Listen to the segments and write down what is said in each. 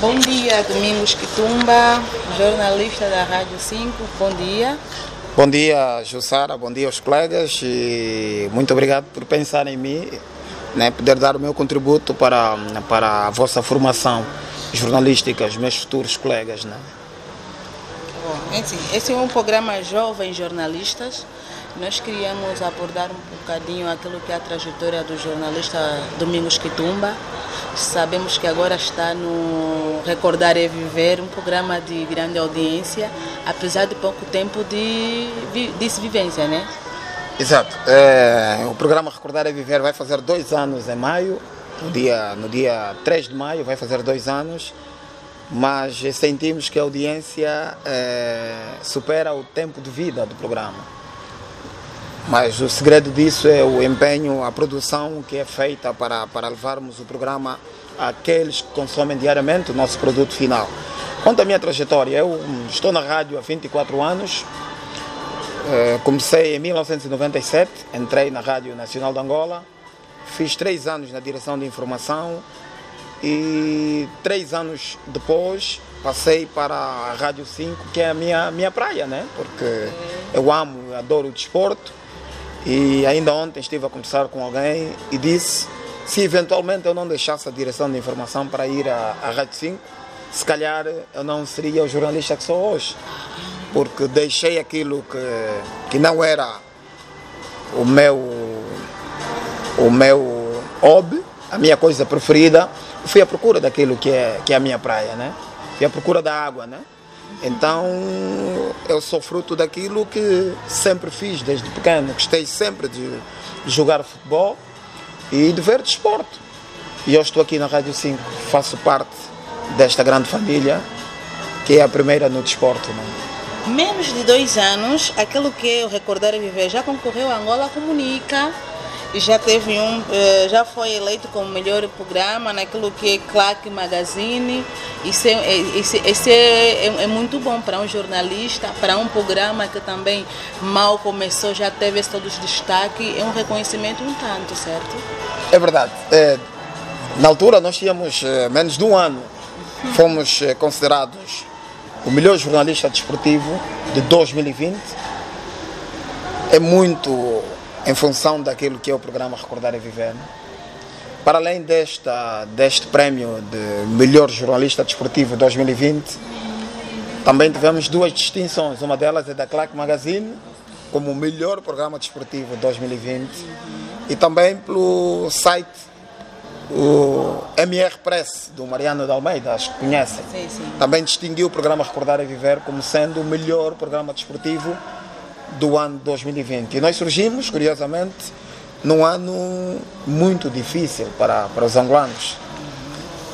Bom dia, Domingos Quitumba, jornalista da Rádio 5. Bom dia. Bom dia, Jussara. Bom dia aos colegas e muito obrigado por pensar em mim, né, poder dar o meu contributo para, para a vossa formação jornalística, os meus futuros colegas. Né? É assim, esse é um programa Jovens Jornalistas. Nós queríamos abordar um bocadinho aquilo que é a trajetória do jornalista Domingos Quitumba. Sabemos que agora está no Recordar e Viver, um programa de grande audiência, apesar de pouco tempo de, de vivência, né? Exato. É, o programa Recordar e Viver vai fazer dois anos em maio, no dia, no dia 3 de maio vai fazer dois anos, mas sentimos que a audiência é, supera o tempo de vida do programa. Mas o segredo disso é o empenho, a produção que é feita para, para levarmos o programa àqueles que consomem diariamente o nosso produto final. Quanto à minha trajetória, eu estou na rádio há 24 anos. Eh, comecei em 1997, entrei na Rádio Nacional de Angola, fiz três anos na direção de informação e três anos depois passei para a Rádio 5, que é a minha, minha praia, né? Porque eu amo, adoro o desporto e ainda ontem estive a conversar com alguém e disse se eventualmente eu não deixasse a direção de informação para ir à, à Rádio 5, se calhar eu não seria o jornalista que sou hoje. Porque deixei aquilo que, que não era o meu, o meu hobby, a minha coisa preferida, fui à procura daquilo que é, que é a minha praia, né? Fui à procura da água, né? Então eu sou fruto daquilo que sempre fiz desde pequeno. Gostei sempre de jogar futebol e de ver desporto. E eu estou aqui na Rádio 5, faço parte desta grande família que é a primeira no desporto. Né? Menos de dois anos, aquilo que eu recordar e viver já concorreu a Angola Comunica já teve um, eh, já foi eleito como melhor programa naquilo que é Claque Magazine. Isso, é, isso, isso é, é, é, muito bom para um jornalista, para um programa que também mal começou, já teve esse todo destaque. É um reconhecimento um tanto, certo? É verdade. É, na altura nós tínhamos é, menos de um ano. Fomos é, considerados o melhor jornalista desportivo de 2020. É muito em função daquilo que é o programa Recordar e Viver. Para além desta, deste prémio de melhor jornalista desportivo 2020, também tivemos duas distinções. Uma delas é da Claque Magazine, como o melhor programa desportivo 2020, e também pelo site o MR Press, do Mariano de Almeida, acho que conhecem. Sim, sim. Também distinguiu o programa Recordar e Viver como sendo o melhor programa desportivo do ano 2020. E nós surgimos, curiosamente, num ano muito difícil para, para os angolanos.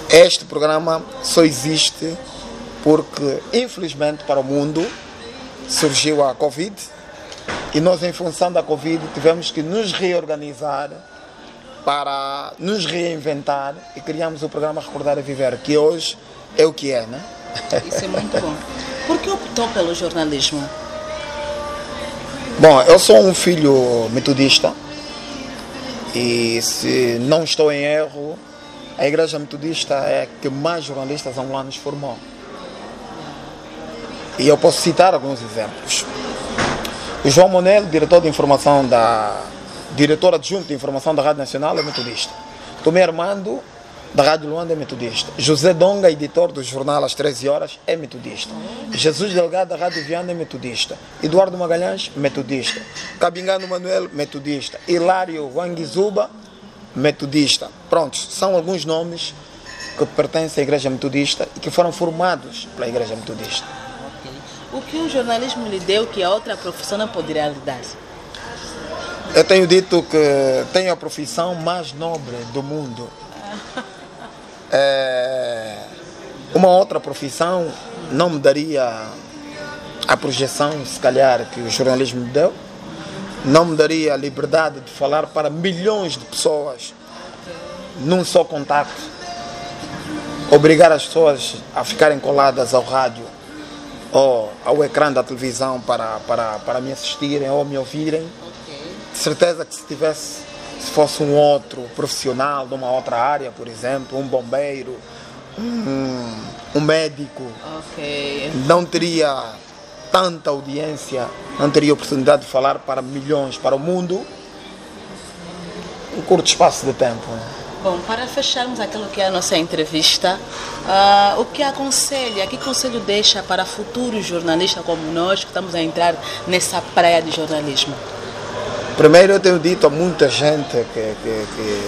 Este programa só existe porque, infelizmente, para o mundo surgiu a Covid e nós, em função da Covid, tivemos que nos reorganizar para nos reinventar e criamos o programa Recordar a Viver, que hoje é o que é, né? Isso é muito bom. Por que optou pelo jornalismo? Bom, eu sou um filho metodista e se não estou em erro, a Igreja Metodista é a que mais jornalistas angolanos formou. E eu posso citar alguns exemplos. O João Monel, diretor de informação da diretor adjunto de informação da Rádio Nacional, é metodista. Tomé Armando da Rádio Luanda é metodista. José Donga, editor do jornal às 13 horas, é metodista. Jesus Delgado da Rádio Viana é metodista. Eduardo Magalhães, metodista. Cabingano Manuel, metodista. Hilário Wangizuba, metodista. Prontos, são alguns nomes que pertencem à Igreja Metodista e que foram formados pela Igreja Metodista. O que o jornalismo lhe deu que a outra profissão não poderia lhe dar? Eu tenho dito que tenho a profissão mais nobre do mundo. É, uma outra profissão não me daria a projeção, se calhar, que o jornalismo me deu, não me daria a liberdade de falar para milhões de pessoas num só contato, obrigar as pessoas a ficarem coladas ao rádio ou ao ecrã da televisão para, para, para me assistirem ou me ouvirem. De certeza que se tivesse se fosse um outro profissional de uma outra área, por exemplo, um bombeiro um, um médico, Ok. não teria tanta audiência, não teria oportunidade de falar para milhões, para o mundo, um curto espaço de tempo. Bom, para fecharmos aquilo que é a nossa entrevista, ah, o que aconselha, que conselho deixa para futuros jornalistas como nós que estamos a entrar nessa praia de jornalismo? Primeiro, eu tenho dito a muita gente que, que, que,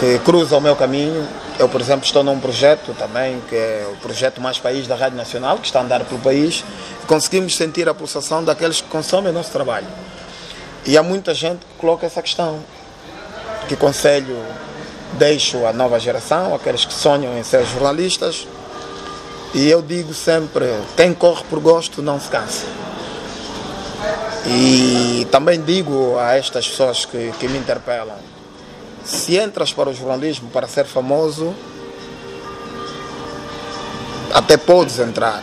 que cruza o meu caminho. Eu, por exemplo, estou num projeto também, que é o projeto Mais País da Rádio Nacional, que está a andar pelo país, conseguimos sentir a pulsação daqueles que consomem o nosso trabalho. E há muita gente que coloca essa questão. Que conselho deixo à nova geração, aqueles que sonham em ser jornalistas? E eu digo sempre: quem corre por gosto não se cansa. E também digo a estas pessoas que, que me interpelam: se entras para o jornalismo para ser famoso, até podes entrar,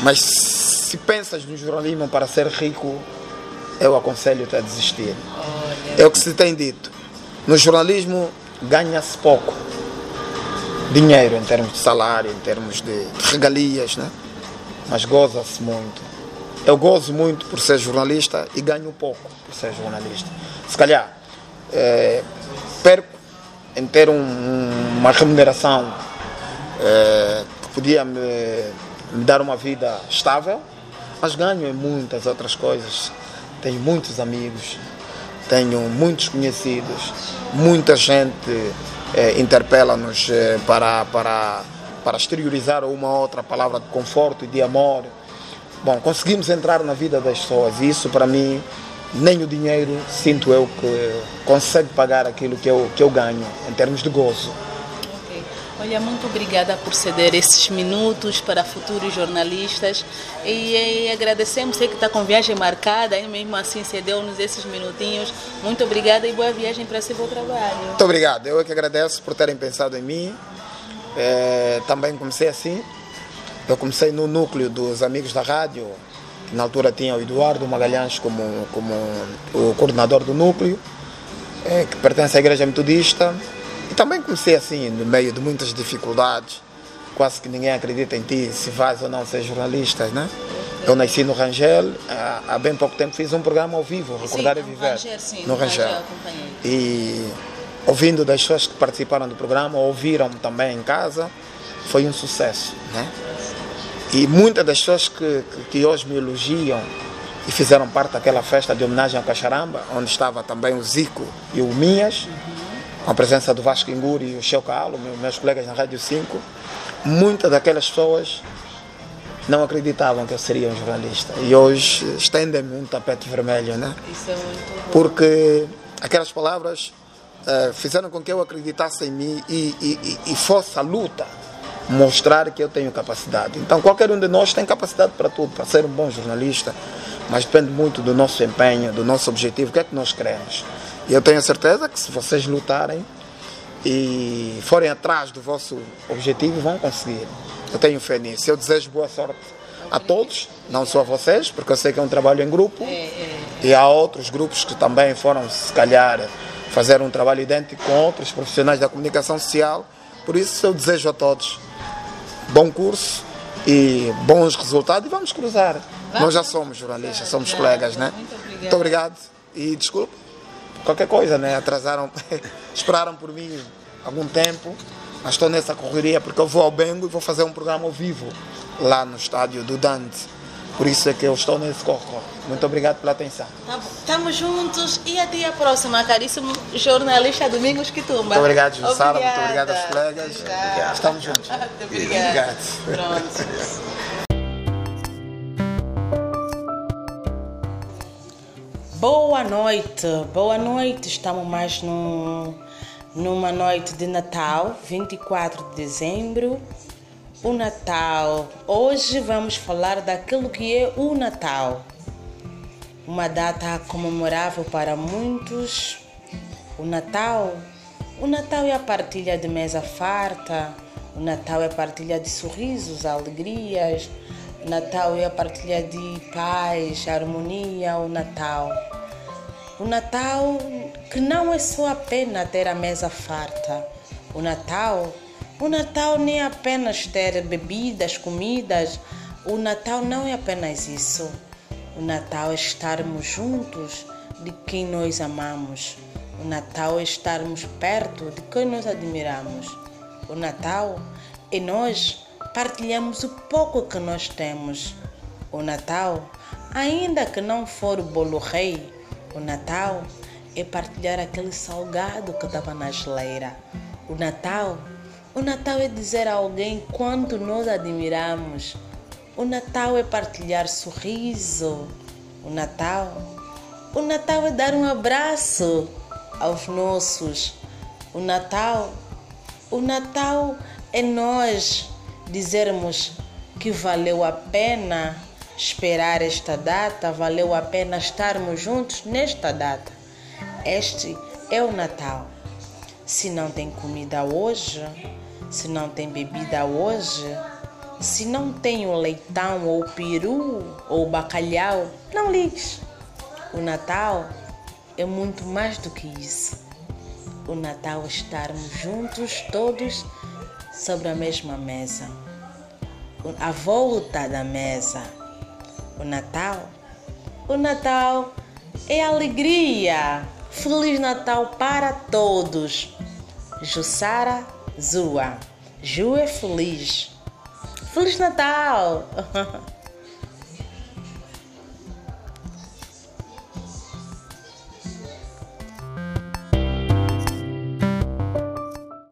mas se pensas no jornalismo para ser rico, eu aconselho-te a desistir. É o que se tem dito. No jornalismo ganha-se pouco dinheiro em termos de salário, em termos de, regalias, né? mas goza-se muito. Eu gozo muito por ser jornalista e ganho pouco por ser jornalista. Se calhar, eh, perco em ter um- uma remuneração eh, que podia me, me dar uma vida estável, mas ganho em muitas outras coisas. Tenho muitos amigos, tenho muitos conhecidos, muita gente eh, interpela-nos para, para, para exteriorizar uma ou outra palavra de conforto e de amor. Bom, conseguimos entrar na vida das pessoas e isso para mim, nem o dinheiro sinto eu que consegue pagar aquilo que eu, que eu ganho em termos de gozo. Olha, muito obrigada por ceder esses minutos para futuros jornalistas e, e agradecemos, sei que está com viagem marcada, e mesmo assim cedeu-nos esses minutinhos. Muito obrigada e boa viagem para esse bom trabalho. Muito obrigado, eu é que agradeço por terem pensado em mim. Eh, também comecei assim. Eu comecei no núcleo dos amigos da rádio, que na altura tinha o Eduardo Magalhães como, como o coordenador do núcleo, eh, que pertence à Igreja Metodista. E também comecei assim, no meio de muitas dificuldades. Quase que ninguém acredita em ti, se vais ou não ser jornalista, né? Eu nasci no Rangel, há, há bem pouco tempo fiz um programa ao vivo, Recordar Sim, e no Viver. Rangel, sim, no no Rangel. Rangel. E ouvindo das pessoas que participaram do programa, ouviram também em casa, foi um sucesso, né? E muitas das pessoas que, que, que hoje me elogiam e fizeram parte daquela festa de homenagem ao Cacharamba, onde estava também o Zico e o Minhas, com a presença do Vasco Inguri e o Cheu Calo, meu- meus colegas na Rádio 5, muitas daquelas pessoas não acreditavam que eu seria um jornalista. E hoje estendem-me um tapete vermelho, né? Isso é muito bom. porque aquelas palavras eh, fizeram com que eu acreditasse em mim e, e- e- e fosse a luta mostrar que eu tenho capacidade. Então qualquer um de nós tem capacidade para tudo, para ser um bom jornalista, mas depende muito do nosso empenho, do nosso objetivo, o que é que nós queremos. E eu tenho a certeza que se vocês lutarem e forem atrás do vosso objetivo, vão conseguir. Eu tenho fé nisso. Eu desejo boa sorte a todos, não só a vocês, porque eu sei que é um trabalho em grupo. E há outros grupos que também foram, se calhar, fazer um trabalho idêntico com outros profissionais da comunicação social. Por isso, eu desejo a todos bom curso e bons resultados e vamos cruzar. Nós já somos jornalistas, somos colegas, né? Muito obrigada. Muito obrigado e desculpe qualquer coisa, né? Atrasaram, esperaram por mim algum tempo, mas estou nessa correria porque eu vou ao Bengo e vou fazer um programa ao vivo lá no estádio do Dante. Por isso é que eu estou nesse corre. Muito obrigado pela atenção. Tá bom. Estamos juntos e até a próxima, caríssimo jornalista Domingos Quitumba. Muito obrigado, Jussara. Muito obrigado aos colegas. Obrigada. Estamos juntos. Muito obrigada. Obrigado. Pronto. Boa noite, boa noite. Estamos mais no, numa noite de Natal, 24 de dezembro. O Natal. Hoje vamos falar daquilo que é o Natal. Uma data comemorável para muitos. O Natal. O Natal é a partilha de mesa farta. O Natal é a partilha de sorrisos, alegrias. O Natal é a partilha de paz, harmonia. O Natal. O Natal que não é só apenas ter a mesa farta. O Natal O Natal nem é apenas ter bebidas, comidas. O Natal não é apenas isso. O Natal é estarmos juntos de quem nós amamos. O Natal é estarmos perto de quem nós admiramos. O Natal é nós partilhamos o pouco que nós temos. O Natal, ainda que não for o bolo rei, o Natal é partilhar aquele salgado que estava na geleira. O Natal o Natal é dizer a alguém quanto nós admiramos. O Natal é partilhar sorriso. O Natal, o Natal é dar um abraço aos nossos. O Natal, o Natal é nós dizermos que valeu a pena esperar esta data, valeu a pena estarmos juntos nesta data. Este é o Natal. Se não tem comida hoje, se não tem bebida hoje, se não tem o leitão ou peru ou bacalhau, não ligues. O Natal é muito mais do que isso. O Natal é estarmos juntos todos sobre a mesma mesa. A volta da mesa. O Natal, o Natal é alegria. Feliz Natal para todos. Jussara Zua. Ju é feliz. Feliz Natal!